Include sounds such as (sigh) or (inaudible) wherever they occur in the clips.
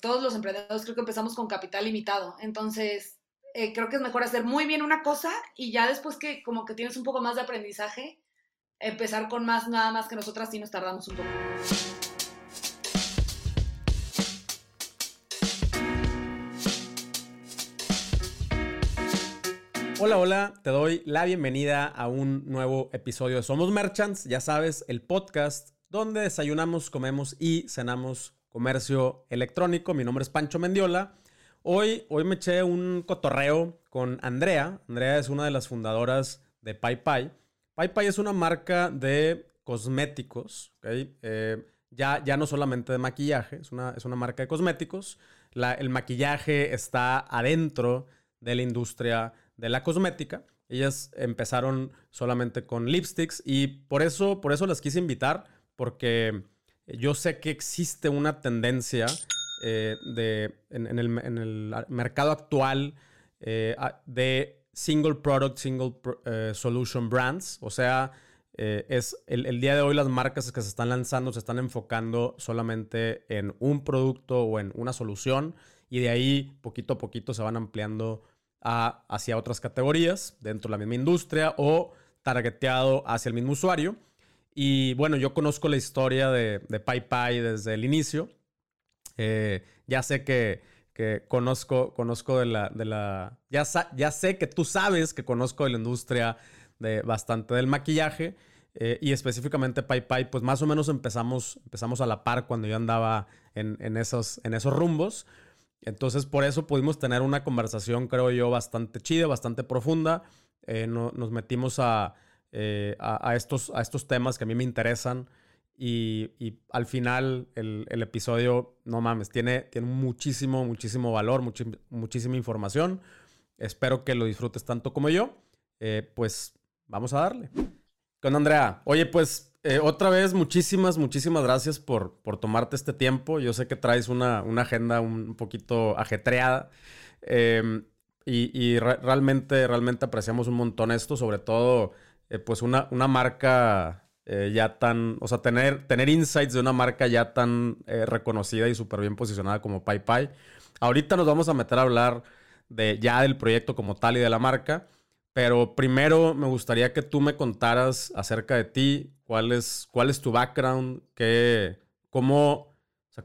todos los emprendedores creo que empezamos con capital limitado. Entonces, eh, creo que es mejor hacer muy bien una cosa y ya después que como que tienes un poco más de aprendizaje, empezar con más, nada más que nosotras sí nos tardamos un poco. Hola, hola, te doy la bienvenida a un nuevo episodio de Somos Merchants, ya sabes, el podcast donde desayunamos, comemos y cenamos comercio electrónico. Mi nombre es Pancho Mendiola. Hoy, hoy me eché un cotorreo con Andrea. Andrea es una de las fundadoras de PayPay. PayPay es una marca de cosméticos, eh, ya, ya no solamente de maquillaje, es una, es una marca de cosméticos. el maquillaje está adentro de la industria de la cosmética. Ellas empezaron solamente con lipsticks y por eso, por eso las quise invitar, porque yo sé que existe una tendencia eh, de, en, el, mercado actual eh, de single product, single eh, solution brands. O sea, es el, día de hoy las marcas que se están lanzando se están enfocando solamente en un producto o en una solución y de ahí poquito a poquito se van ampliando hacia otras categorías dentro de la misma industria o targeteado hacia el mismo usuario. Y bueno, yo conozco la historia de, de PayPay desde el inicio. Eh, ya sé que, conozco, conozco de la... De la ya, ya, sé que tú sabes que conozco de la industria de bastante del maquillaje. Eh, y específicamente PayPay, pues más o menos empezamos, empezamos a la par cuando yo andaba en, esos, en esos rumbos. Entonces, por eso pudimos tener una conversación, creo yo, bastante chida, bastante profunda. Eh, nos metimos a, eh, a, estos, a estos temas que a mí me interesan. Y, al final el, episodio, no mames, tiene, tiene muchísimo, muchísimo valor, muchísima información. Espero que lo disfrutes tanto como yo. Eh, pues vamos a darle. Con Andrea. Oye, pues eh, otra vez muchísimas, muchísimas gracias por, por tomarte este tiempo. Yo sé que traes una, agenda un poquito ajetreada. Y, realmente, realmente apreciamos un montón esto, sobre todo eh, pues una, una marca eh, ya tan, o sea, tener, tener insights de una marca ya tan eh, reconocida y súper bien posicionada como PayPay. Ahorita nos vamos a meter a hablar de ya del proyecto como tal y de la marca, pero primero me gustaría que tú me contaras acerca de ti, cuál es, cuál es tu background, qué, cómo,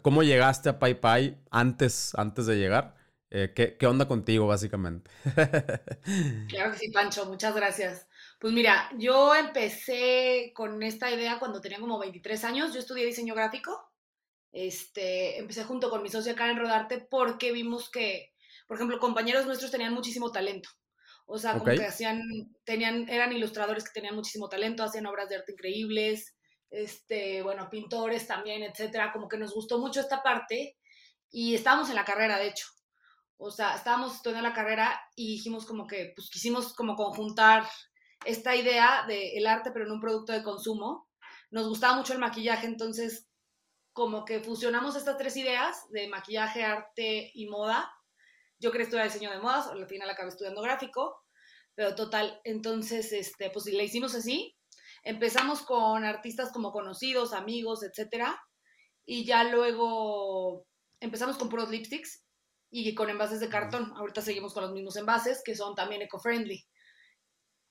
cómo llegaste a PayPay antes, antes de llegar. ¿qué, ¿Qué onda contigo, básicamente? (laughs) claro que sí, Pancho, muchas gracias. Pues mira, yo empecé con esta idea cuando tenía como 23 años. Yo estudié diseño gráfico. Este, empecé junto con mi socia Karen Rodarte porque vimos que, por ejemplo, compañeros nuestros tenían muchísimo talento. O sea, como que hacían, tenían, eran ilustradores que tenían muchísimo talento, hacían obras de arte increíbles, este, bueno, pintores también, etcétera. Como que nos gustó mucho esta parte y estábamos en la carrera, de hecho. O sea, estábamos estudiando la carrera y dijimos como que, pues quisimos como conjuntar esta idea del arte, pero en un producto de consumo. Nos gustaba mucho el maquillaje, entonces como que fusionamos estas tres ideas de maquillaje, arte y moda. Yo quería estudiar diseño de modas, al final acabé estudiando gráfico, pero total, entonces, este, pues le hicimos así. Empezamos con artistas como conocidos, amigos, etcétera, y ya luego empezamos con puros lipsticks y con envases de cartón. Ahorita seguimos con los mismos envases que son también eco-friendly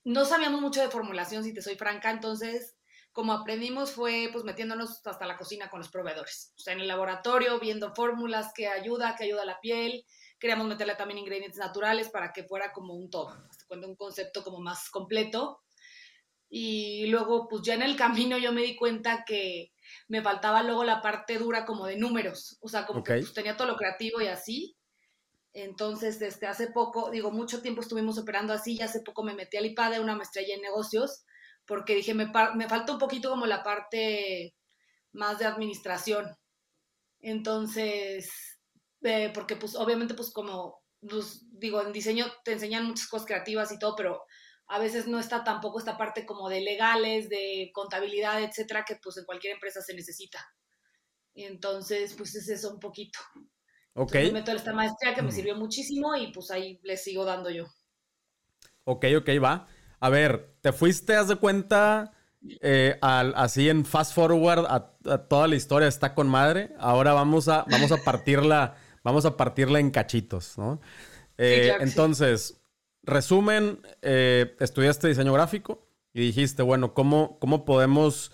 no sabíamos mucho de formulación, si te soy franca, entonces como aprendimos fue pues metiéndonos hasta la cocina con los proveedores, o sea, en el laboratorio, viendo fórmulas que ayuda, que ayuda a la piel, queríamos meterle también ingredientes naturales para que fuera como un todo, un concepto como más completo. Y luego, pues ya en el camino yo me di cuenta que me faltaba luego la parte dura como de números, o sea, como que pues, tenía todo lo creativo y así, entonces, desde hace poco, digo, mucho tiempo estuvimos operando así y hace poco me metí al IPADE, una maestría en negocios, porque dije, me, me falta un poquito como la parte más de administración. Entonces, eh, porque pues obviamente pues como, pues, digo, en diseño te enseñan muchas cosas creativas y todo, pero a veces no está tampoco esta parte como de legales, de contabilidad, etcétera, que pues en cualquier empresa se necesita. Entonces, pues es eso un poquito. Ok. me meto esta maestría que me sirvió muchísimo y pues ahí le sigo dando yo. Ok, ok, va. A ver, te fuiste, haz de cuenta, eh, así en fast forward a, toda la historia está con madre. Ahora vamos a, vamos a (laughs) partirla, vamos a partirla en cachitos, ¿no? Eh, entonces, resumen, eh, estudiaste diseño gráfico y dijiste, bueno, ¿cómo, cómo podemos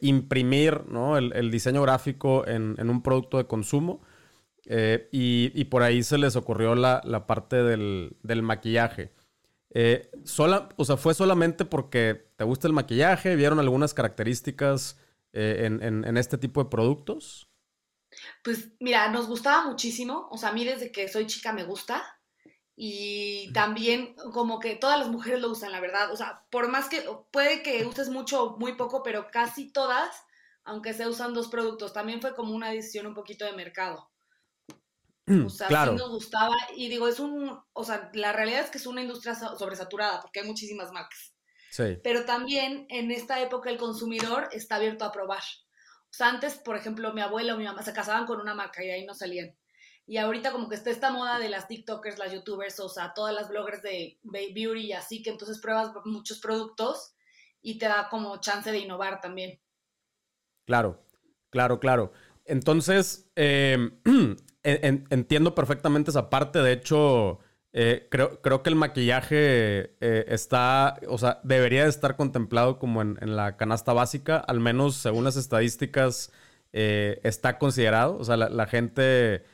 imprimir el, diseño gráfico en, un producto de consumo? Y, por ahí se les ocurrió la, parte del, del maquillaje. Eh, sola, o sea, ¿fue solamente porque te gusta el maquillaje? ¿Vieron algunas características eh, en, este tipo de productos? Pues mira, nos gustaba muchísimo. O sea, a mí desde que soy chica me gusta. Y también como que todas las mujeres lo usan, la verdad. O sea, por más que puede que uses mucho o muy poco, pero casi todas, aunque se usan dos productos, también fue como una decisión un poquito de mercado. O sea, sí nos gustaba. Y digo, es un, o sea, la realidad es que es una industria sobresaturada porque hay muchísimas marcas. Sí. Pero también en esta época el consumidor está abierto a probar. O sea, antes, por ejemplo, mi abuelo o mi mamá se casaban con una marca y ahí no salían. Y ahorita como que está esta moda de las TikTokers, las YouTubers, o sea, todas las bloggers de beauty y así, que entonces pruebas muchos productos y te da como chance de innovar también. Claro, claro, claro. Entonces, eh, (clears throat) entiendo perfectamente esa parte. De hecho, eh, creo, creo, que el maquillaje eh, está, o sea, debería de estar contemplado como en, la canasta básica, al menos según las estadísticas eh, está considerado. O sea, la, gente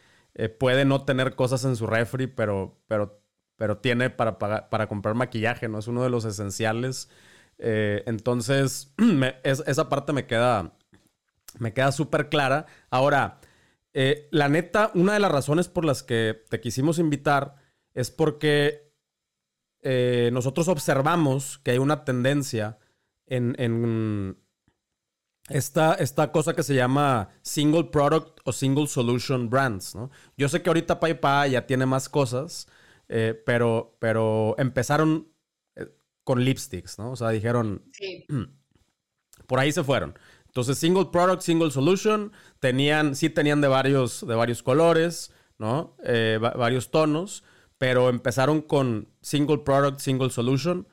puede no tener cosas en su refri, pero, pero, pero tiene para, para comprar maquillaje, ¿no? Es uno de los esenciales. entonces, (clears throat) esa parte me queda, me queda súper clara. Ahora, eh, la neta, una de las razones por las que te quisimos invitar es porque eh, nosotros observamos que hay una tendencia en, esta, esta, cosa que se llama single product o single solution brands. ¿no? Yo sé que ahorita PayPal ya tiene más cosas, eh, pero, pero empezaron con lipsticks, ¿no? O sea, dijeron, sí. (clears throat) por ahí se fueron. Entonces, single product, single solution, tenían, sí tenían de varios, de varios colores, ¿no? Eh, varios tonos, pero empezaron con single product, single solution.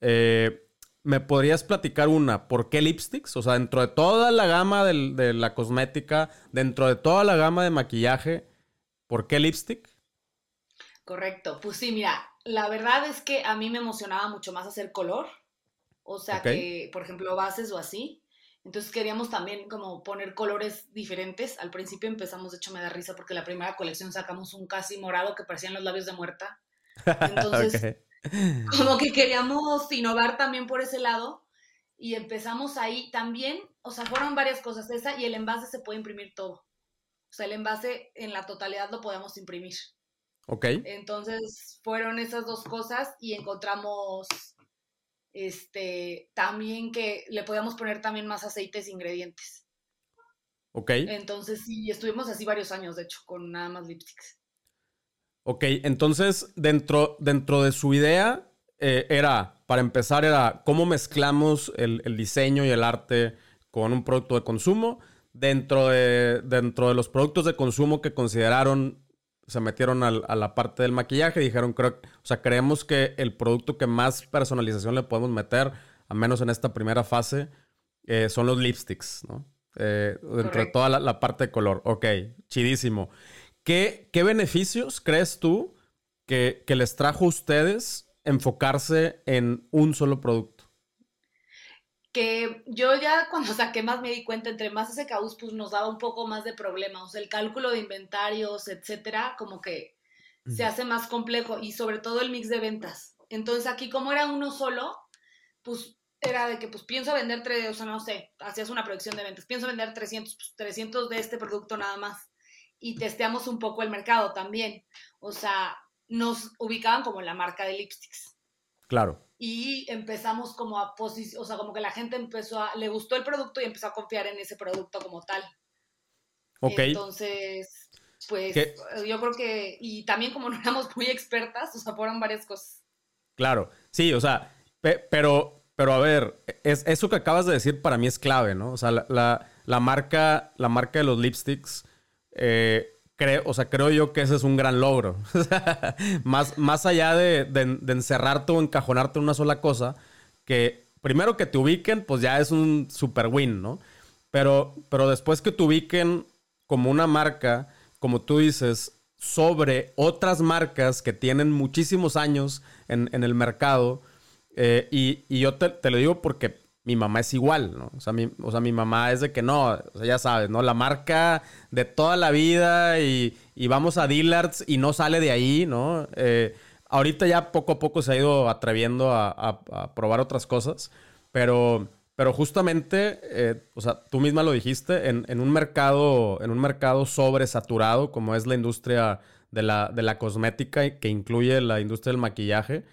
Eh, ¿Me podrías platicar una? ¿Por qué lipsticks? O sea, dentro de toda la gama de la cosmética, dentro de toda la gama de maquillaje, ¿por qué lipstick? Correcto. Pues sí, mira, la verdad es que a mí me emocionaba mucho más hacer color. O sea, que, por ejemplo, bases o así. Entonces queríamos también como poner colores diferentes. Al principio empezamos, de hecho me da risa porque la primera colección sacamos un casi morado que parecían los labios de muerta. Entonces, (laughs) como que queríamos innovar también por ese lado y empezamos ahí también, o sea, fueron varias cosas esa y el envase se puede imprimir todo. O sea, el envase en la totalidad lo podemos imprimir. Ok. Entonces, fueron esas dos cosas y encontramos este, también que le podíamos poner también más aceites e ingredientes. Ok. Entonces sí, estuvimos así varios años, de hecho, con nada más lipsticks. Ok, entonces dentro, dentro de su idea eh, era, para empezar, era cómo mezclamos el, el, diseño y el arte con un producto de consumo. Dentro de, dentro de los productos de consumo que consideraron se metieron a la parte del maquillaje y dijeron, creo, o sea, creemos que el producto que más personalización le podemos meter, al menos en esta primera fase, eh, son los lipsticks, ¿no? Eh, dentro de toda la, parte de color. Ok, chidísimo. ¿Qué, qué beneficios crees tú que, que les trajo a ustedes enfocarse en un solo producto? Que yo ya cuando saqué más me di cuenta, entre más ese caos, pues nos daba un poco más de problemas, o sea, el cálculo de inventarios, etcétera, como que se hace más complejo y sobre todo el mix de ventas. Entonces aquí como era uno solo, pues era de que pues pienso vender, tres, o sea, no sé, hacías una proyección de ventas, pienso vender 300, 300 pues, de este producto nada más. Y testeamos un poco el mercado también. O sea, nos ubicaban como la marca de lipsticks. Claro y empezamos como a posicionar, o sea, como que la gente empezó a, le gustó el producto y empezó a confiar en ese producto como tal. Ok. Entonces, pues yo creo que, y también como no éramos muy expertas, o sea, fueron varias cosas. Claro, sí, o sea, pero, pero a ver, es, eso que acabas de decir para mí es clave, ¿no? O sea, la, la, marca, la marca de los lipsticks, eh, creo, o sea, creo yo que ese es un gran logro. (laughs) más, más allá de, de, encerrarte o encajonarte en una sola cosa, que, primero que te ubiquen, pues ya es un super win, ¿no? Pero, pero después que te ubiquen como una marca, como tú dices, sobre otras marcas que tienen muchísimos años en, el mercado. Eh, y, yo te, lo digo porque mi mamá es igual, ¿no? O sea, mi, o sea, mi mamá es de que no, ya sabes, ¿no? La marca de toda la vida y, vamos a Dillard's y no sale de ahí, ¿no? Eh, ahorita ya poco a poco se ha ido atreviendo a probar otras cosas, pero pero justamente, eh, o sea, tú misma lo dijiste, en, un mercado, en un mercado sobresaturado, como es la industria de la, de la cosmética, que incluye la industria del maquillaje,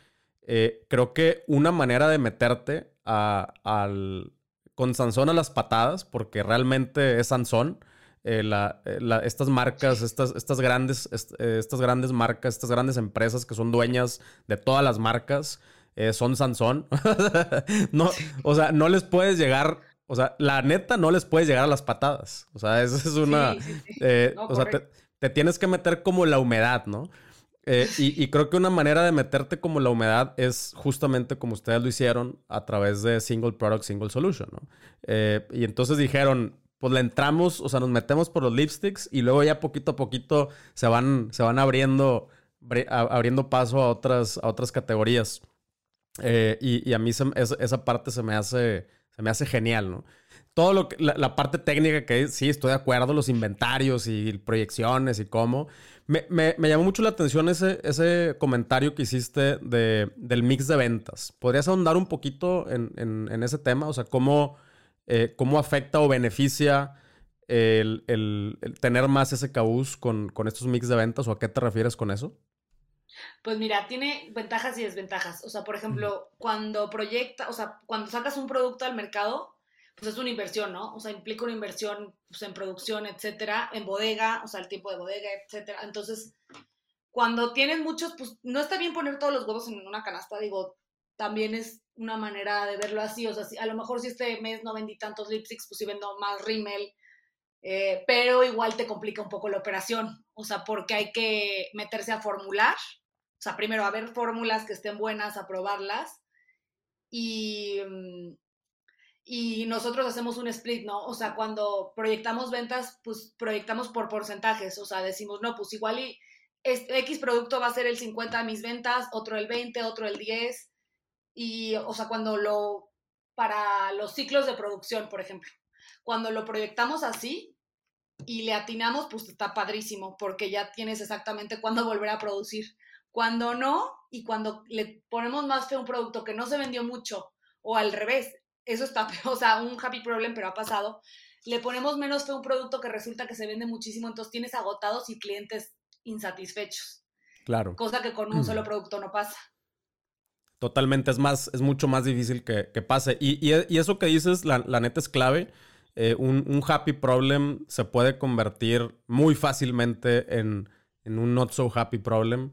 eh, creo que una manera de meterte al, con Sansón a las patadas, porque realmente es Sansón, eh, estas marcas, estas, estas, grandes, estas grandes marcas, estas grandes empresas que son dueñas de todas las marcas, eh, son Sansón. (laughs) no, o sea, no les puedes llegar, o sea, la neta no les puedes llegar a las patadas. O sea, esa es una... Eh, o sea, te, tienes que meter como la humedad, ¿no? Eh, y, creo que una manera de meterte como la humedad es justamente como ustedes lo hicieron a través de Single Product, Single Solution, ¿no? y entonces dijeron, pues le entramos, o sea, nos metemos por los lipsticks y luego ya poquito a poquito se van, se van abriendo, abriendo paso a otras, a otras categorías. Eh, y, a mí esa parte se me hace, se me hace genial, ¿no? Todo lo que, la, parte técnica que sí, estoy de acuerdo, los inventarios y proyecciones y cómo. Me, me, llamó mucho la atención ese, ese comentario que hiciste de, del mix de ventas. ¿Podrías ahondar un poquito en, en, ese tema? O sea, cómo, eh, cómo afecta o beneficia el, el, tener más ese caús con, con estos mix de ventas o a qué te refieres con eso? Pues mira, tiene ventajas y desventajas. O sea, por ejemplo, cuando proyecta, o sea, cuando sacas un producto al mercado, pues es una inversión, ¿no? O sea, implica una inversión pues, en producción, etcétera, en bodega, o sea, el tiempo de bodega, etcétera. Entonces, cuando tienes muchos, pues no está bien poner todos los huevos en una canasta, digo, también es una manera de verlo así. O sea, si, a lo mejor si este mes no vendí tantos lipsticks, pues sí vendo más rímel, eh, pero igual te complica un poco la operación. O sea, porque hay que meterse a formular o sea, primero, a ver fórmulas que estén buenas, a probarlas. Y, mm, y nosotros hacemos un split, ¿no? O sea, cuando proyectamos ventas, pues proyectamos por porcentajes. O sea, decimos, no, pues igual este X producto va a ser el 50 de mis ventas, otro el 20, otro el 10. Y, o sea, cuando lo, para los ciclos de producción, por ejemplo, cuando lo proyectamos así y le atinamos, pues está padrísimo, porque ya tienes exactamente cuándo volver a producir. Cuando no, y cuando le ponemos más fe a un producto que no se vendió mucho, o al revés, eso está, (laughs) o sea, un happy problem, pero ha pasado, le ponemos menos fe a un producto que resulta que se vende muchísimo, entonces tienes agotados y clientes insatisfechos. Claro. Cosa que con un solo producto no pasa. Totalmente, es más, es mucho más difícil que, pase. Y, eso que dices, la, neta es clave. Eh, un, happy problem se puede convertir muy fácilmente en, en un not so happy problem.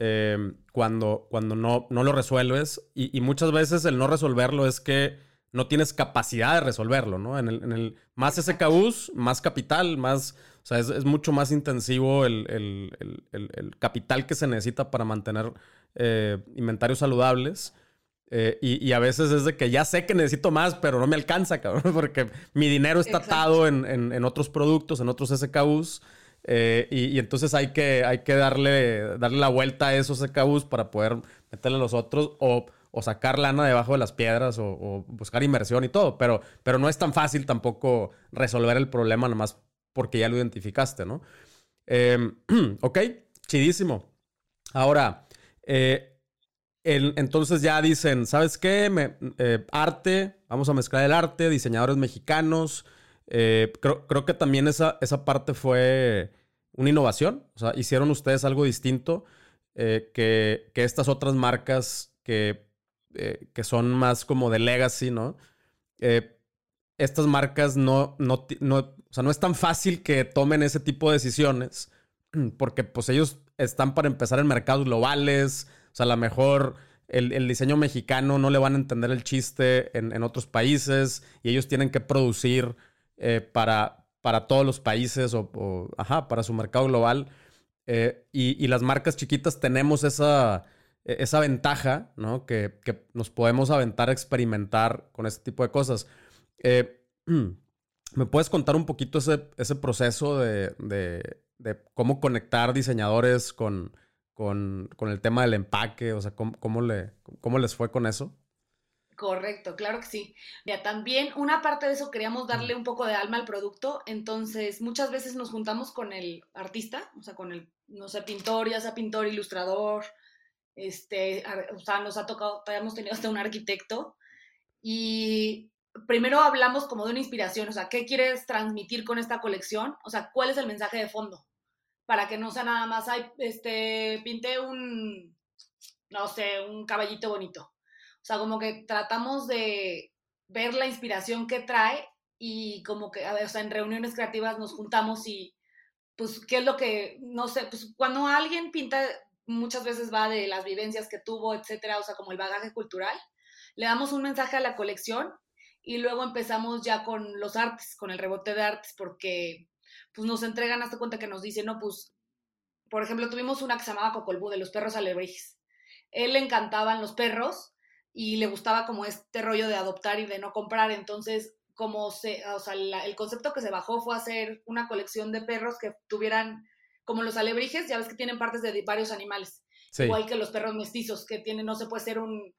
Em, cuando, cuando no, no lo resuelves. Y, muchas veces el no resolverlo es que no tienes capacidad de resolverlo, ¿no? En el, en el más SKUs, más capital, más, o sea, es, mucho más intensivo el, capital que se necesita para mantener eh, inventarios saludables. Eh, y, a veces es de que ya sé que necesito más, pero no me alcanza, cabrón, (laughs) porque mi dinero está atado en, en, otros productos, en otros SKUs. Eh, y, entonces hay que, hay que darle, darle la vuelta a esos SKUs para poder meterle a los otros o, sacar lana debajo de las piedras o, buscar inversión y todo. Pero, pero no es tan fácil tampoco resolver el problema nomás porque ya lo identificaste, ¿no? Em, (clears throat) ok, chidísimo. Ahora, eh, entonces ya dicen, ¿sabes qué? Eh, arte, vamos a mezclar el arte, diseñadores mexicanos. creo, creo, que también esa, esa parte fue una innovación. O sea, hicieron ustedes algo distinto eh, que, estas otras marcas que, eh, que, son más como de legacy, ¿no? Eh, estas marcas no, no, no, o sea, no es tan fácil que tomen ese tipo de decisiones (clears throat) porque pues ellos están para empezar en mercados globales, o sea, a lo mejor el, diseño mexicano no le van a entender el chiste en, en otros países y ellos tienen que producir para, para todos los países o, ajá, para su mercado global. Eh, y, las marcas chiquitas tenemos esa, esa ventaja, ¿no? Que, nos podemos aventar a experimentar con este tipo de cosas. Eh, (clears throat) ¿Me puedes contar un poquito ese, ese proceso de, cómo conectar diseñadores con, con, el tema del empaque? O sea, ¿cómo, le, cómo les fue con eso? Correcto, claro que sí. Ya también una parte de eso queríamos darle un poco de alma al producto, entonces muchas veces nos juntamos con el artista, o sea, con el, no sé, pintor, ya sea pintor, ilustrador, este, o sea, nos ha tocado, hemos tenido hasta un arquitecto, y primero hablamos como de una inspiración, o sea, ¿qué quieres transmitir con esta colección? O sea, ¿cuál es el mensaje de fondo? Para que no sea nada más, ay, este, pinté un, no sé, un caballito bonito o sea, como que tratamos de ver la inspiración que trae y como que, a ver, o sea, en reuniones creativas nos juntamos y pues, ¿qué es lo que, no sé, pues cuando alguien pinta, muchas veces va de las vivencias que tuvo, etcétera, o sea, como el bagaje cultural, le damos un mensaje a la colección y luego empezamos ya con los artes, con el rebote de artes, porque pues nos entregan hasta cuenta que nos dicen, no, pues, por ejemplo, tuvimos una que se llamaba Cocolbú, de los perros alebrijes. Él le encantaban los perros y le gustaba como este rollo de adoptar y de no comprar. Entonces, como se, o sea, el concepto que se bajó fue hacer una colección de perros que tuvieran, como los alebrijes, ya ves que tienen partes de varios animales. Igual que los perros mestizos, que tienen, no se puede ser un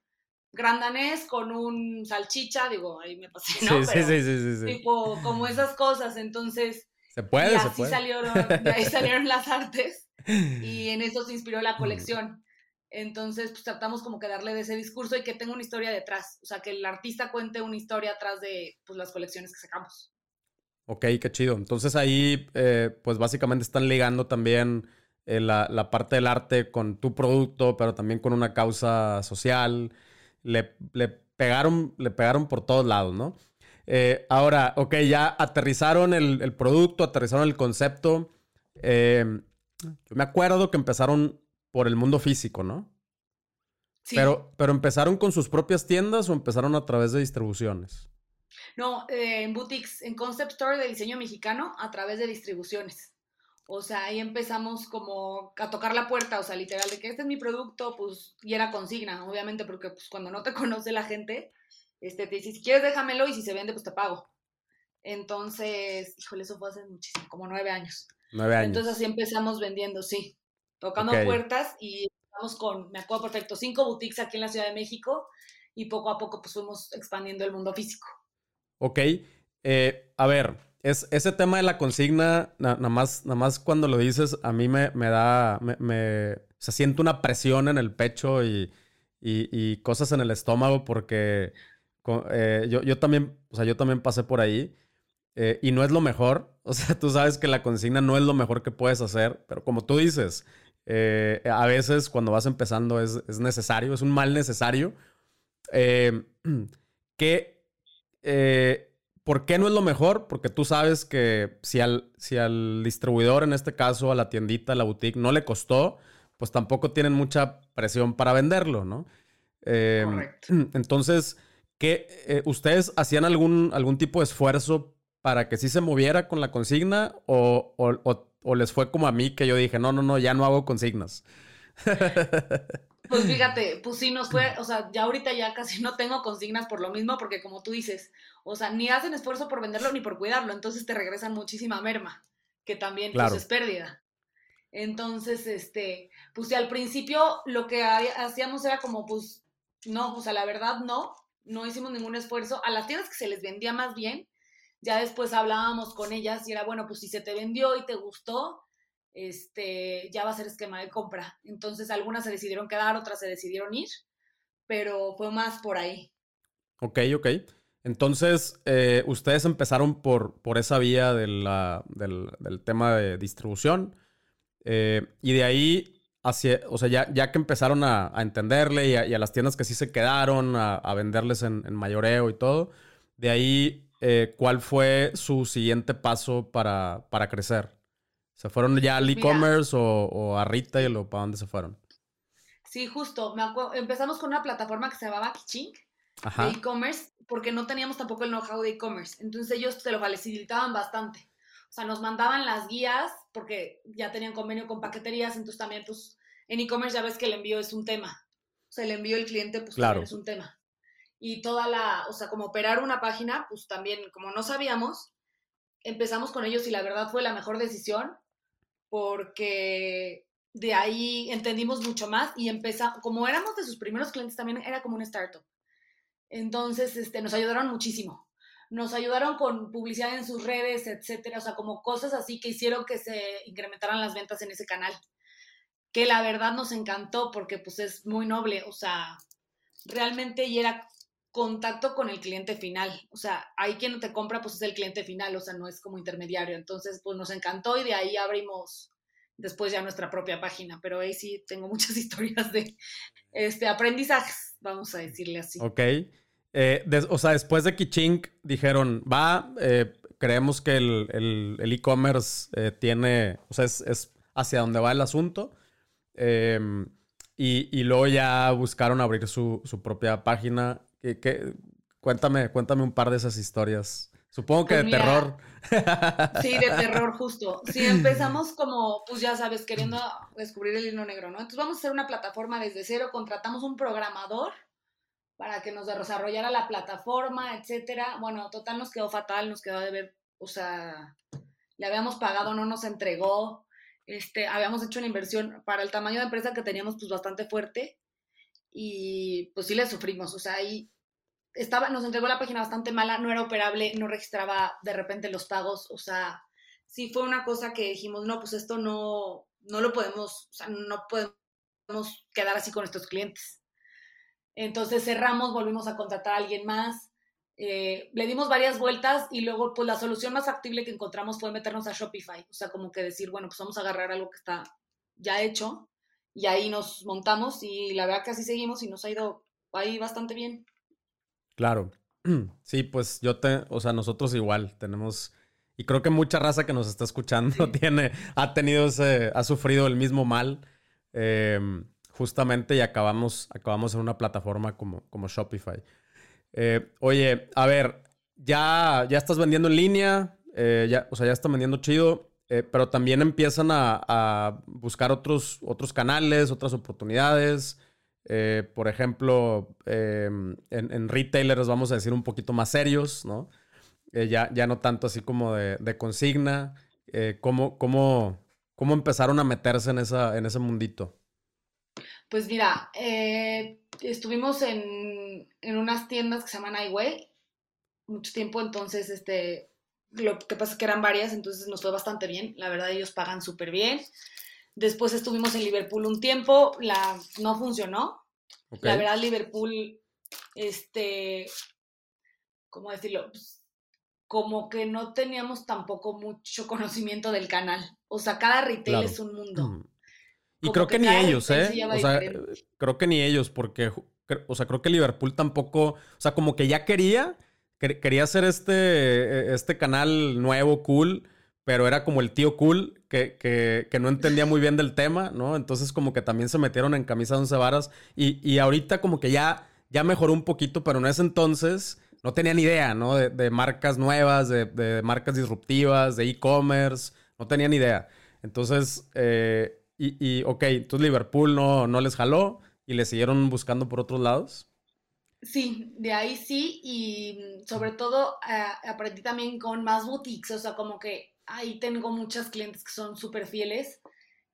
gran danés con un salchicha, digo, ahí me pasé, ¿no? Sí, sí, sí, sí, Tipo, como esas cosas, entonces... Se puede, y así Salieron, de ahí salieron las artes y (laughs) en eso se inspiró la colección. Entonces, pues tratamos como que darle de ese discurso y que tenga una historia detrás. O sea, que el artista cuente una historia atrás de pues, las colecciones que sacamos. Ok, qué chido. Entonces ahí, eh, pues básicamente están ligando también eh, la, parte del arte con tu producto, pero también con una causa social. Le, pegaron, le pegaron por todos lados, ¿no? Eh, ahora, ok, ya aterrizaron el, el producto, aterrizaron el concepto. yo me acuerdo que empezaron por el mundo físico, ¿no? Sí. Pero, pero empezaron con sus propias tiendas o empezaron a través de distribuciones? No, eh, en boutiques, en concept store de diseño mexicano a través de distribuciones. O sea, ahí empezamos como a tocar la puerta, o sea, literal, de que este es mi producto, pues, y era consigna, obviamente, porque pues cuando no te (laughs) conoce la gente, este, te dice, si quieres déjamelo y si se vende, pues te pago. Entonces, híjole, eso fue hace muchísimo, como nueve años. Nueve años. Entonces así empezamos vendiendo, sí tocando puertas y estamos con, me acuerdo perfecto, cinco boutiques aquí en la Ciudad de México y poco a poco pues fuimos expandiendo el mundo físico. Ok, eh, a ver, es, ese tema de la consigna, nada más, nada más cuando lo dices, a mí me, me da, me, se siente una presión en el pecho y, y, cosas en el estómago porque eh, yo, yo, también, o sea, yo también pasé por ahí. Eh, y no es lo mejor, (laughs) o sea, tú sabes que la consigna no es lo mejor que puedes hacer, pero como tú dices, eh, a veces cuando vas empezando es, necesario, es un mal necesario. Eh, (clears throat) eh, ¿Por qué no es lo mejor? Porque tú sabes que si al, si al distribuidor, en este caso a la tiendita, a la boutique, no le costó, pues tampoco tienen mucha presión para venderlo, ¿no? Correcto. (clears throat) Entonces, ¿qué, ¿ustedes hacían algún, algún tipo de esfuerzo para que sí se moviera con la consigna o, o les fue como a mí que yo dije, no, no, no, ya no hago consignas? (laughs) Pues (laughs) fíjate, pues sí nos fue, o sea, ya ahorita ya casi no tengo consignas por lo mismo, porque como tú dices, o sea, ni hacen esfuerzo por venderlo ni por cuidarlo, entonces te regresan muchísima merma, que también pues, es pérdida. Entonces, este, pues al principio lo que hacíamos era como, pues, no, o sea, la verdad no, no hicimos ningún esfuerzo. A las tiendas que se les vendía más bien, ya después hablábamos con ellas y era, bueno, pues si se te vendió y te gustó, este, ya va a ser esquema de compra. Entonces algunas se decidieron quedar, otras se decidieron ir, pero fue más por ahí. Ok, ok. Entonces, eh, ustedes empezaron por, por esa vía de del, tema de distribución eh, y de ahí hacia, o sea, ya, ya que empezaron a, entenderle y a, las tiendas que sí se quedaron a, venderles en, en, mayoreo y todo, de ahí eh, ¿cuál fue su siguiente paso para, para crecer? ¿Se fueron ya al e-commerce o, a retail o para dónde se fueron? Sí, justo. Me empezamos con una plataforma que se llamaba Kichink de e-commerce porque no teníamos tampoco el know-how de e-commerce. Entonces ellos se lo facilitaban bastante. O sea, nos mandaban las guías porque ya tenían convenio con paqueterías, entonces también pues en e-commerce ya ves que el envío es un tema. o sea, el envío del cliente, pues Claro. también es un tema. Y toda la, o sea, como operar una página, pues también, como no sabíamos, empezamos con ellos y la verdad fue la mejor decisión porque de ahí entendimos mucho más y empezamos, como éramos de sus primeros clientes, también era como un startup. Entonces, este, nos ayudaron muchísimo. Nos ayudaron con publicidad en sus redes, etcétera, o sea, como cosas así que hicieron que se incrementaran las ventas en ese canal. Que la verdad nos encantó porque pues es muy noble, o sea, realmente y era contacto con el cliente final. O sea, ahí quien te compra pues es el cliente final, o sea, no es como intermediario. Entonces, pues nos encantó y de ahí abrimos después ya nuestra propia página. Pero ahí sí tengo (laughs) muchas historias de este aprendizajes, vamos a decirle así. Ok. Eh, o sea, después de Kichink dijeron, va, eh, creemos que el el- el e-commerce eh, tiene, o sea, es, es hacia donde va el asunto. Em, y, y luego ya buscaron abrir su, su propia página. ¿Qué- qué? Cuéntame, cuéntame un par de esas historias. Supongo que Pues de mira, terror. Sí, de terror justo. Sí, (laughs) empezamos como, pues ya sabes, queriendo descubrir el hilo negro, ¿no? Entonces vamos a hacer una plataforma desde cero, contratamos un programador para que nos desarrollara la plataforma, etcétera. Bueno, total nos quedó fatal, nos quedó de ver, o sea, le habíamos pagado, no nos entregó, este, habíamos hecho una inversión para el tamaño de empresa que teníamos, pues bastante fuerte y pues sí le sufrimos, o sea, ahí estaba, nos entregó la página bastante mala, no era operable, no registraba de repente los pagos, o sea, sí fue una cosa que dijimos, no, pues esto no, no lo podemos, o sea, no podemos quedar así con nuestros clientes. Entonces cerramos, volvimos a contratar a alguien más, eh, le dimos varias vueltas y luego pues la solución más factible que encontramos fue meternos a Shopify, o sea, como que decir, bueno, pues vamos a agarrar algo que está ya hecho y ahí nos montamos y la verdad que así seguimos y nos ha ido ahí bastante bien. Claro. (clears throat) Sí, pues yo te, o sea, nosotros igual tenemos, y creo que mucha raza que nos está escuchando Sí. (laughs) tiene, ha tenido ese, ha sufrido el mismo mal, em, justamente, y acabamos, acabamos en una plataforma como, como Shopify. Eh, oye, a ver, ya, ya estás vendiendo en línea, eh, ya, o sea, ya están vendiendo chido, eh, pero también empiezan a, buscar otros, otros canales, otras oportunidades. Eh, por ejemplo, eh, en, retailers vamos a decir un poquito más serios, ¿no? Eh, ya, ya no tanto así como de, consigna. ¿cómo, cómo, cómo empezaron a meterse en, esa, en ese mundito? Pues mira, estuvimos en, en unas tiendas que se llaman iWay mucho tiempo, entonces este, lo que pasa es que eran varias, entonces nos fue bastante bien, la verdad ellos pagan súper bien. Después estuvimos en Liverpool un tiempo, la, no funcionó, la verdad Liverpool, este, ¿cómo decirlo? Pues, como que no teníamos tampoco mucho conocimiento del canal, o sea, cada retail Claro. es un mundo. Mm. Y Como creo que que, ni ellos, ¿eh? se llama O sea, diferente. creo que ni ellos, porque, o sea, creo que Liverpool tampoco, o sea, como que ya quería, quer- quería hacer este, eh, este canal nuevo, cool, pero era como el tío cool que, que, que no entendía muy bien del tema, ¿no? Entonces como que también se metieron en camisa de once varas y, y ahorita como que ya, ya mejoró un poquito, pero en ese entonces no tenían idea, ¿no? De, de marcas nuevas, de, de marcas disruptivas, de e-commerce, no tenían idea. Entonces, eh, y, y, ok, entonces Liverpool no, no les jaló y le siguieron buscando por otros lados. Sí, de ahí sí, y sobre todo ah, aprendí también con más boutiques, o sea, como que ahí tengo muchas clientes que son súper fieles,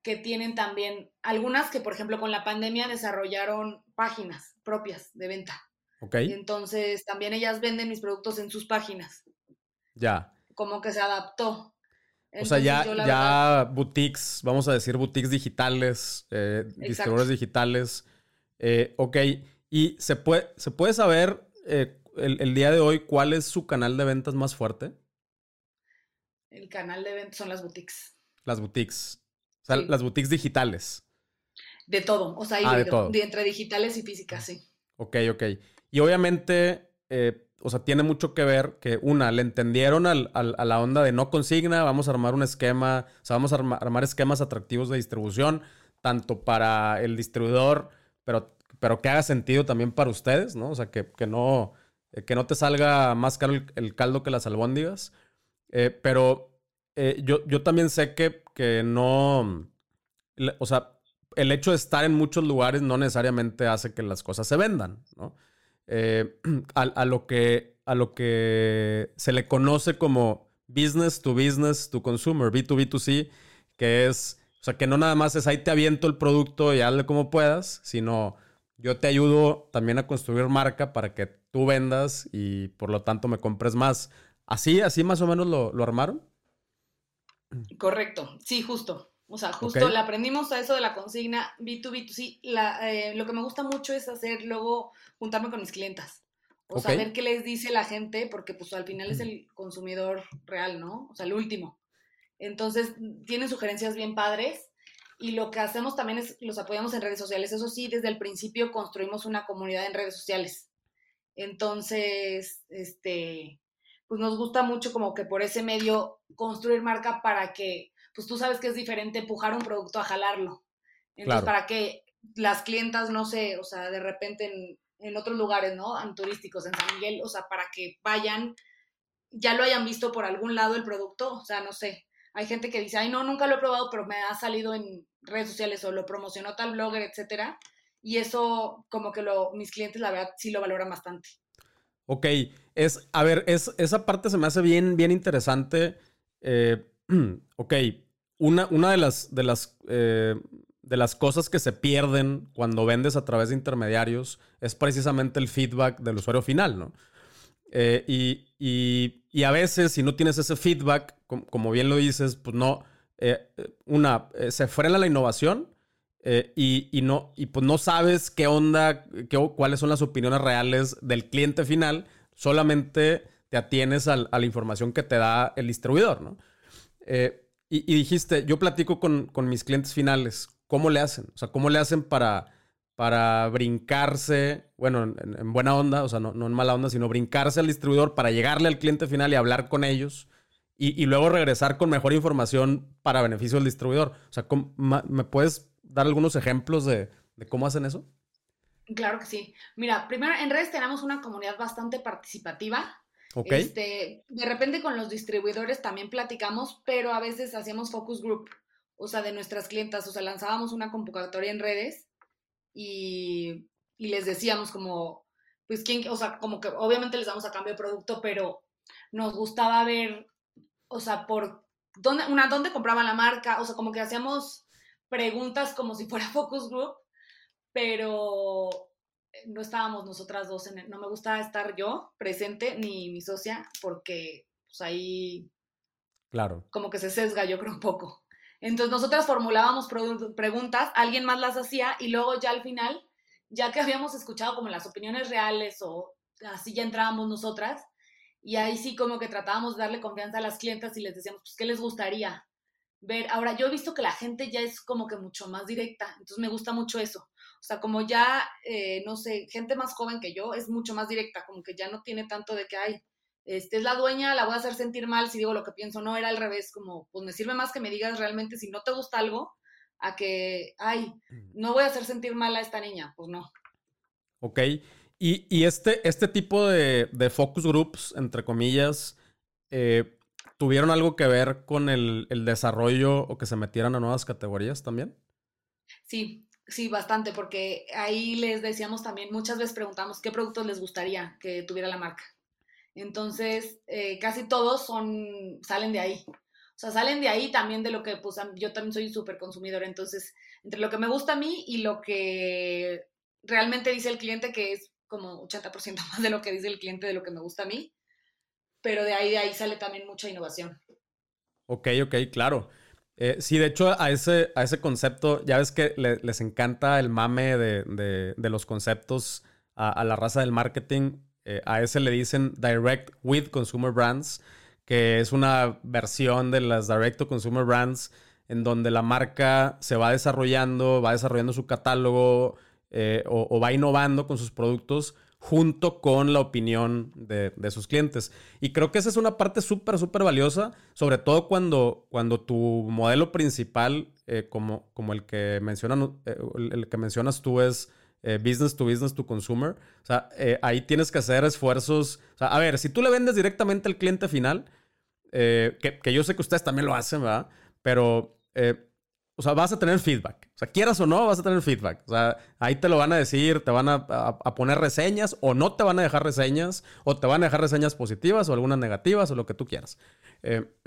que tienen también, algunas que por ejemplo con la pandemia desarrollaron páginas propias de venta, ¿Ok? entonces también ellas venden mis productos en sus páginas, Ya. como que se adaptó. O sea, ya, verdad- ya boutiques, vamos a decir boutiques digitales, eh, distribuidores digitales. Eh, ok, y se puede, ¿se puede saber eh, el, el día de hoy cuál es su canal de ventas más fuerte? el canal de ventas son las boutiques, Las boutiques. O sea, Sí. las boutiques digitales. de todo, o sea, Ah, de todo. de entre digitales y físicas, sí. Ok, ok. Y obviamente, eh, o sea, tiene mucho que ver que, una, le entendieron al- al- a la onda de no consigna, vamos a armar un esquema, o sea, vamos a arma- armar esquemas atractivos de distribución, tanto para el distribuidor, pero, pero que haga sentido también para ustedes, ¿no? O sea, que, que no, eh, que no te salga más caro el, caldo que las albóndigas. Eh, pero eh, yo, yo también sé que, que no, o sea, el hecho de estar en muchos lugares no necesariamente hace que las cosas se vendan, ¿no? (clears throat) A, lo que, a lo que se le conoce como business to business to consumer, B2B2C, que es, o sea, que no nada más es ahí te aviento el producto y hazle como puedas, sino yo te ayudo también a construir marca para que tú vendas y por lo tanto me compres más. ¿Así, así más o menos lo, armaron? Correcto, sí, justo. O sea, justo le aprendimos a eso de la consigna B2B2C. La, eh, lo que me gusta mucho es hacer luego juntarme con mis clientas. O saber qué les dice la gente, porque pues al final es el consumidor real, ¿no? O sea, el último. Entonces, tienen sugerencias bien padres y lo que hacemos también es los apoyamos en redes sociales. Eso sí, desde el principio construimos una comunidad en redes sociales. Entonces, este, pues nos gusta mucho como que por ese medio construir marca para que, pues tú sabes que es diferente empujar un producto a jalarlo. Entonces, para que las clientas, no sé, o sea, de repente en, en otros lugares, ¿no? En turísticos, en San Miguel, o sea, para que vayan, ya lo hayan visto por algún lado el producto, o sea, no sé, hay gente que dice, ay, no, nunca lo he probado, pero me ha salido en redes sociales o lo promocionó tal blogger, etcétera. Y eso, como que lo, mis clientes, la verdad, sí lo valoran bastante. Ok, es, a ver, es, esa parte se me hace bien, bien interesante. Eh, (clears throat) ok, una, una de las, de las, eh, de las cosas que se pierden cuando vendes a través de intermediarios es precisamente el feedback del usuario final, ¿no? Eh, y, a veces, si no tienes ese feedback, como, bien lo dices, pues no, eh, una, eh, se frena la innovación y, no, y pues no sabes qué onda, qué, cuáles son las opiniones reales del cliente final, solamente te atienes a, la información que te da el distribuidor, ¿no? Y, dijiste, yo platico con, con mis clientes finales, ¿cómo le hacen? O sea, ¿cómo le hacen para para brincarse, bueno, en, buena onda, o sea, no, en mala onda, sino brincarse al distribuidor para llegarle al cliente final y hablar con ellos y, luego regresar con mejor información para beneficio del distribuidor. O sea, ¿me puedes dar algunos ejemplos de, cómo hacen eso? Claro que sí. Mira, primero en redes tenemos una comunidad bastante participativa. Okay. Este, de repente con los distribuidores también platicamos, pero a veces hacíamos focus group, o sea, de nuestras clientas, o sea, lanzábamos una convocatoria en redes y, les decíamos como, pues quién, o sea, como que obviamente les damos a cambio de producto, pero nos gustaba ver, o sea, por dónde, una, dónde compraban la marca, o sea, como que hacíamos preguntas como si fuera (laughs) focus group, pero no estábamos nosotras dos en no me gusta estar yo presente ni mi socia porque pues ahí claro. como que se sesga yo creo un poco entonces nosotras formulábamos preguntas, alguien más las hacía y luego ya al final, ya que habíamos escuchado como las opiniones reales o así ya entrábamos nosotras y ahí sí como que tratábamos de darle confianza a las clientas y les decíamos, pues, ¿qué les gustaría ver? Ahora, yo he visto que la gente ya es como que mucho más directa, entonces me gusta mucho eso. O sea, como ya, eh, no sé, gente más joven que yo es mucho más directa, como que ya no tiene tanto de que hay este, es la dueña, la voy a hacer sentir mal si digo lo que pienso, no, era al revés, como, pues me sirve más que me digas realmente si no te gusta algo, a que, ay, mm. no voy a hacer sentir mal a esta niña, pues no. Ok, y, este, este tipo de, focus groups, entre comillas, eh, ¿tuvieron algo que ver con el, el desarrollo o que se metieran a nuevas categorías también? Sí, Sí, bastante, porque ahí les decíamos también, muchas veces preguntamos qué productos les gustaría que tuviera la marca. Entonces, eh, casi todos son, salen de ahí. O sea, salen de ahí también de lo que, pues, yo también soy súper consumidor. Entonces, entre lo que me gusta a mí y lo que realmente dice el cliente, que es como 80% más de lo que dice el cliente de lo que me gusta a mí, pero de ahí, de ahí sale también mucha innovación. Ok, ok, claro. Eh, sí, de hecho, a ese, a ese concepto, ya ves que les encanta el mame de, los conceptos a, la raza del marketing. Eh, a ese le dicen Direct with Consumer Brands, que es una versión de las Direct to Consumer Brands en donde la marca se va desarrollando, va desarrollando su catálogo eh, o, va innovando con sus productos junto con la opinión de, sus clientes. Y creo que esa es una parte súper, súper valiosa, sobre todo cuando, cuando tu modelo principal, eh, como, como el, que mencionan, el que mencionas tú, es eh, business to business to consumer. O sea, eh, ahí tienes que hacer esfuerzos. O sea, a ver, si tú le vendes directamente al cliente final, eh, que, yo sé que ustedes también lo hacen, ¿verdad? Pero, o sea, vas a tener feedback. O sea, quieras o no, vas a tener feedback. O sea, ahí te lo van a decir, te van a, poner reseñas o no te van a dejar reseñas o te van a dejar reseñas positivas o algunas negativas o lo que tú quieras. (clears throat)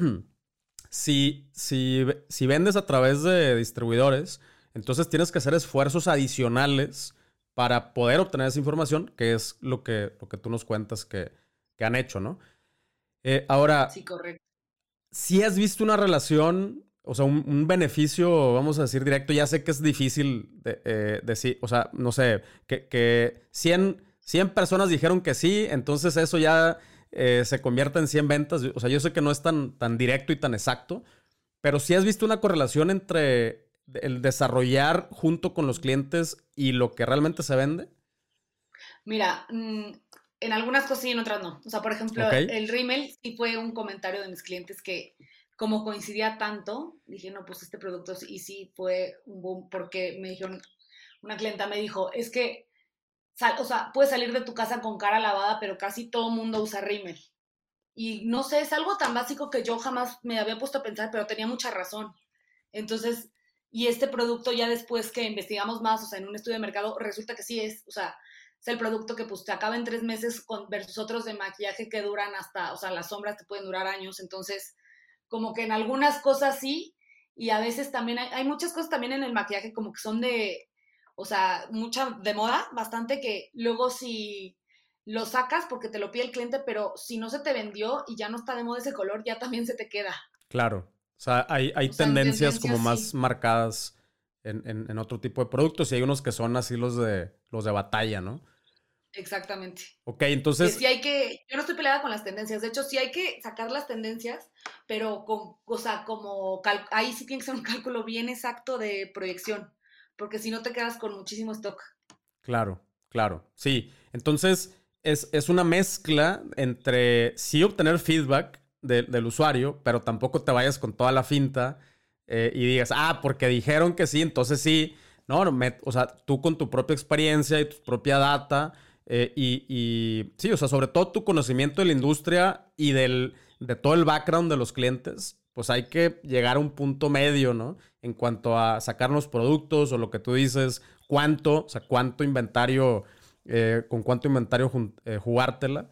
Si, si, si vendes a través de distribuidores, entonces tienes que hacer esfuerzos adicionales para poder obtener esa información, que es lo que, lo que tú nos cuentas que, han hecho, ¿no? Eh, ahora, sí, correcto. si has visto una relación, o sea, un, beneficio, vamos a decir directo, ya sé que es difícil de, eh, decir, o sea, no sé, que, que 100, 100 personas dijeron que sí, entonces eso ya eh, se convierte en 100 ventas. O sea, yo sé que no es tan, tan directo y tan exacto, pero si has visto una correlación entre el desarrollar junto con los clientes y lo que realmente se vende? Mira, mm, en algunas cosas sí, en otras no. O sea, por ejemplo, el rímel sí fue un comentario de mis clientes que como coincidía tanto, dije, no, pues este producto y sí fue un boom porque me dijeron, una clienta me dijo, es que, o sea, puedes salir de tu casa con cara lavada, pero casi todo mundo usa rímel. Y no sé, es algo tan básico que yo jamás me había puesto a pensar, pero tenía mucha razón. Entonces, y este producto ya después que investigamos más, o sea, en un estudio de mercado, resulta que sí es, o sea, es el producto que pues te acaba en tres meses con, versus otros de maquillaje que duran hasta, o sea, las sombras te pueden durar años, entonces, como que en algunas cosas sí, y a veces también hay, hay muchas cosas también en el maquillaje como que son de, o sea, mucha de moda, bastante que luego si lo sacas porque te lo pide el cliente, pero si no se te vendió y ya no está de moda ese color, ya también se te queda. Claro. O sea, hay, hay tendencias, como más marcadas en, otro tipo de productos y hay unos que son así los de, los de batalla, ¿no? Exactamente. Ok, entonces... sí hay que, yo no estoy peleada con las tendencias, de hecho sí hay que sacar las tendencias, pero con, o sea, como, ahí sí tiene que ser un cálculo bien exacto de proyección, porque si no te quedas con muchísimo stock. Claro, claro, sí. Entonces es, es una mezcla entre sí obtener feedback, del usuario, pero tampoco te vayas con toda la finta eh, y digas, ah, porque dijeron que sí, entonces sí. No, o sea, tú con tu propia experiencia y tu propia data eh, y, sí, o sea, sobre todo tu conocimiento de la industria y del, de todo el background de los clientes, pues hay que llegar a un punto medio, ¿no? En cuanto a sacar los productos o lo que tú dices, cuánto, o sea, cuánto inventario, eh, con cuánto inventario jugártela.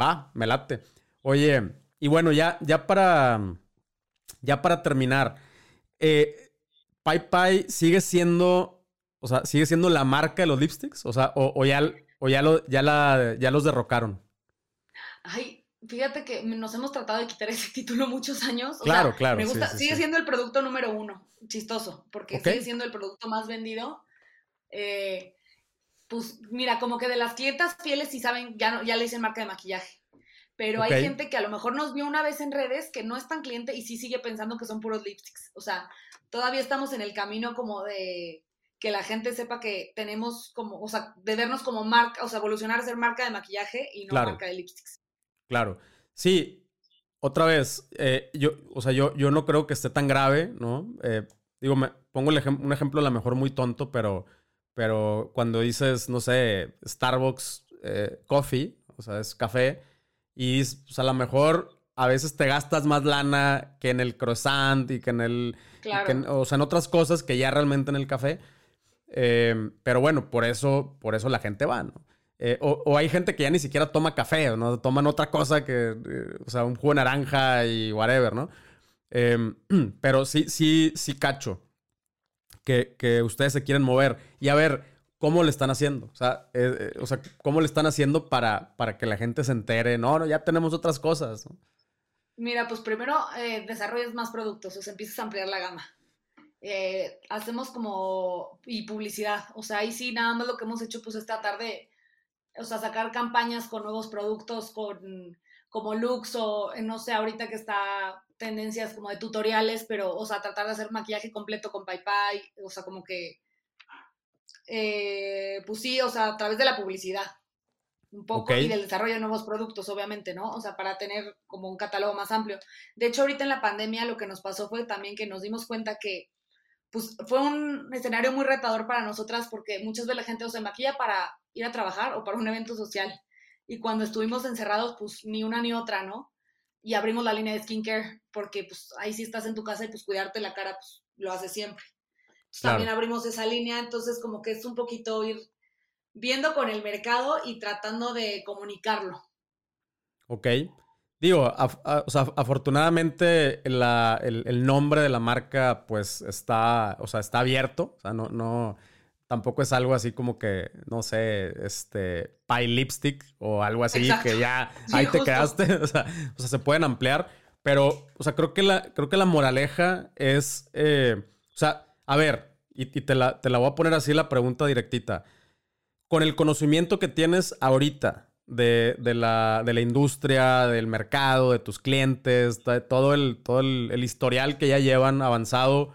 va, me late. Oye, y bueno, ya, ya para. Ya para terminar. Eh, Pai sigue siendo. O sea, sigue siendo la marca de los lipsticks. O sea, o, ya, o ya, lo, ya, la, ya los derrocaron. Ay, fíjate que nos hemos tratado de quitar ese título muchos años. claro, claro. Me gusta, sigue siendo el producto número uno. Chistoso, porque sigue siendo el producto más vendido. Eh, pues mira, como que de las clientas fieles sí saben, ya, no, ya le dicen marca de maquillaje pero hay gente que a lo mejor nos vio una vez en redes que no es tan cliente y sí sigue pensando que son puros lipsticks. O sea, todavía estamos en el camino como de que la gente sepa que tenemos como, o sea, de vernos como marca, o sea, evolucionar a ser marca de maquillaje y no marca de lipsticks. Claro. Sí, otra vez, eh, yo, o sea, yo, yo no creo que esté tan grave, ¿no? Eh, digo, me, pongo un ejemplo a lo mejor muy tonto, pero, pero cuando dices, no sé, Starbucks eh, Coffee, o sea, es café, y pues, a lo mejor a veces te gastas más lana que en el croissant y que en el... o sea, en otras cosas que ya realmente en el café. Em, pero bueno, por eso, por eso la gente va, ¿no? Eh, o, hay gente que ya ni siquiera toma café, ¿no? Toman otra cosa que, eh, o sea, un jugo de naranja y whatever, ¿no? Em, (clears throat) pero sí, sí, sí cacho que, que ustedes se quieren mover. Y a ver, ¿cómo le están haciendo? O sea, eh, eh, o sea ¿cómo le están haciendo para, para que la gente se entere? No, no, ya tenemos otras cosas. Mira, pues primero eh, desarrollas más productos, o sea, empiezas a ampliar la gama. hacemos como, y publicidad, o sea, ahí sí, nada más lo que hemos hecho, pues es tratar de, o sea, sacar campañas con nuevos productos, con como looks o, no sé, ahorita que está tendencias como de tutoriales, pero, o sea, tratar de hacer maquillaje completo con PayPay, o sea, como que eh, pues sí, o sea, a través de la publicidad, un poco, y del desarrollo de nuevos productos, obviamente, ¿no? O sea, para tener como un catálogo más amplio. De hecho, ahorita en la pandemia lo que nos pasó fue también que nos dimos cuenta que, pues, fue un escenario muy retador para nosotras porque muchas veces la gente o se maquilla para ir a trabajar o para un evento social. Y cuando estuvimos encerrados, pues, ni una ni otra, ¿no? Y abrimos la línea de skincare porque, pues, ahí sí estás en tu casa y, pues, cuidarte la cara, pues, lo haces siempre. También abrimos esa línea, entonces como que es un poquito ir viendo con el mercado y tratando de comunicarlo. Ok. Digo, o sea, afortunadamente el, nombre de la marca pues está, o sea, está abierto. O sea, no, no, tampoco es algo así como que, no sé, este, pie lipstick o algo así que ya (laughs) ahí te quedaste. (laughs) O sea, o sea, se pueden ampliar. Pero, o sea, creo que la, creo que la moraleja es, eh, o sea, a ver, y, te, la, te la voy a poner así la pregunta directita. Con el conocimiento que tienes ahorita, de, la, industria, del mercado, de tus clientes, todo, el, todo el, historial que ya llevan avanzado,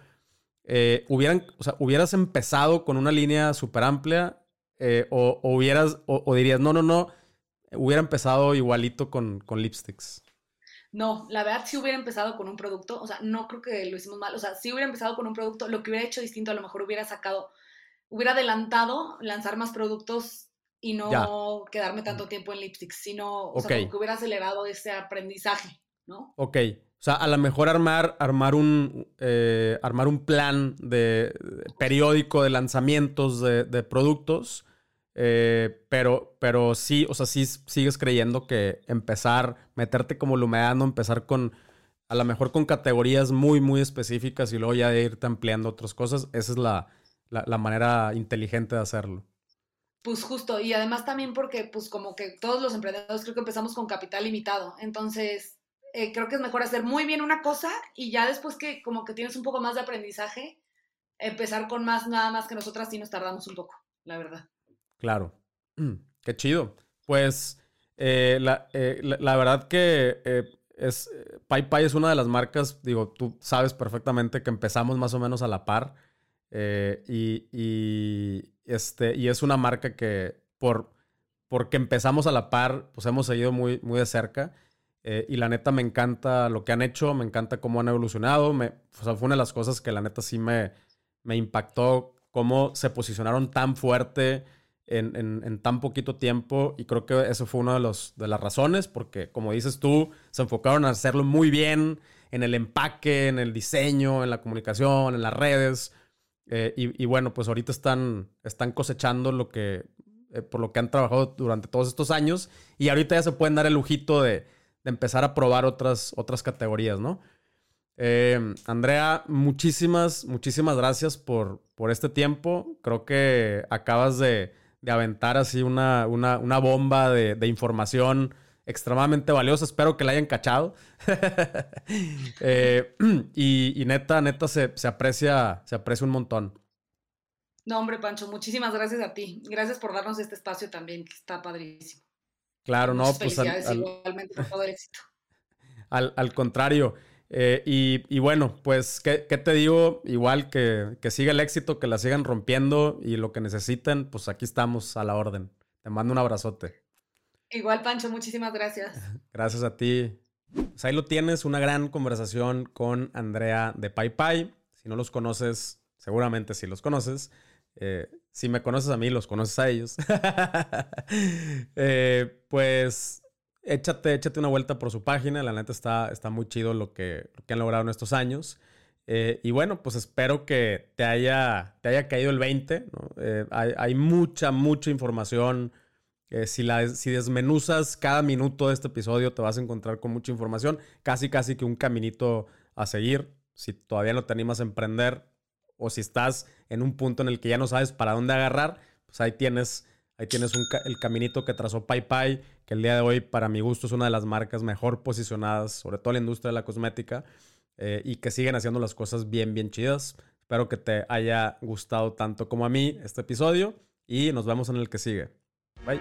eh, hubieran, hubieras empezado con una línea súper amplia eh, o, hubieras, o, dirías, no, no, no, hubiera empezado igualito con, con lipsticks. No, la verdad sí hubiera empezado con un producto, o sea, no creo que lo hicimos mal, o sea, sí hubiera empezado con un producto, lo que hubiera hecho distinto a lo mejor hubiera sacado, hubiera adelantado lanzar más productos y no quedarme tanto tiempo en lipstick, sino que hubiera acelerado ese aprendizaje, ¿no? Ok. O sea, a lo mejor armar, armar, un, eh, armar un plan de, periódico de lanzamientos de, productos, eh, pero, pero sí, o sea, sí sigues creyendo que empezar, meterte como lumeando, empezar con, a lo mejor con categorías muy, muy específicas y luego ya irte ampliando otras cosas, esa es la manera inteligente de hacerlo. Pues justo, y además también porque pues como que todos los emprendedores creo que empezamos con capital limitado, entonces eh, creo que es mejor hacer muy bien una cosa y ya después que como que tienes un poco más de aprendizaje, empezar con más, nada más que nosotras sí nos tardamos un poco, la verdad. Claro, (clears throat) qué chido. Pues eh, eh, la, verdad que es, Pai Pai es una de las marcas, digo, tú sabes perfectamente que empezamos más o menos a la par y este, y es una marca que por, porque empezamos a la par, pues hemos seguido muy, muy de cerca. Eh, y la neta me encanta lo que han hecho, me encanta cómo han evolucionado. Me, o sea, fue una de las cosas que la neta sí me, me impactó, cómo se posicionaron tan fuerte en, en, tan poquito tiempo. Y creo que eso fue una de, los, de las razones, porque como dices tú, se enfocaron a hacerlo muy bien en el empaque, en el diseño, en la comunicación, en las redes. Eh, y, bueno, pues ahorita están, están cosechando lo que, eh, por lo que han trabajado durante todos estos años y ahorita ya se pueden dar el lujito de, empezar a probar otras, otras categorías, ¿no? Eh, Andrea, muchísimas, muchísimas gracias por, por este tiempo. Creo que acabas de, aventar así una, una, una bomba de, de información extremadamente valiosa. Espero que la hayan cachado. (laughs) Eh, (clears throat) y, neta, neta, se, aprecia, se aprecia un montón. No, hombre, Pancho, muchísimas gracias a ti. Gracias por darnos este espacio también, que está padrísimo. Claro, no, pues. Al, igualmente por todo el éxito. (laughs) Al, contrario. Eh, y, bueno, pues, ¿qué, te digo? Igual que, que siga el éxito, que la sigan rompiendo y lo que necesiten, pues aquí estamos a la orden. Te mando un abrazote. Igual, Pancho, muchísimas gracias. (laughs) Gracias a ti. Pues ahí lo tienes, una gran conversación con Andrea de Pai. Si no los conoces, seguramente sí los conoces. Eh, si me conoces a mí, los conoces a ellos. (laughs) Eh, pues échate, échate una vuelta por su página. La neta está, está muy chido lo que, han logrado en estos años. Eh, y bueno, pues espero que te haya, te haya caído el 20. hay, hay, mucha, mucha información eh, si, la, si desmenuzas cada minuto de este episodio, te vas a encontrar con mucha información, casi casi que un caminito a seguir. Si todavía no te animas a emprender o si estás en un punto en el que ya no sabes para dónde agarrar, pues ahí tienes, tienes el caminito que trazó Pai, que el día de hoy para mi gusto es una de las marcas mejor posicionadas, sobre todo en la industria de la cosmética, eh, y que siguen haciendo las cosas bien, bien chidas. Espero que te haya gustado tanto como a mí este episodio y nos vemos en el que sigue. Bye.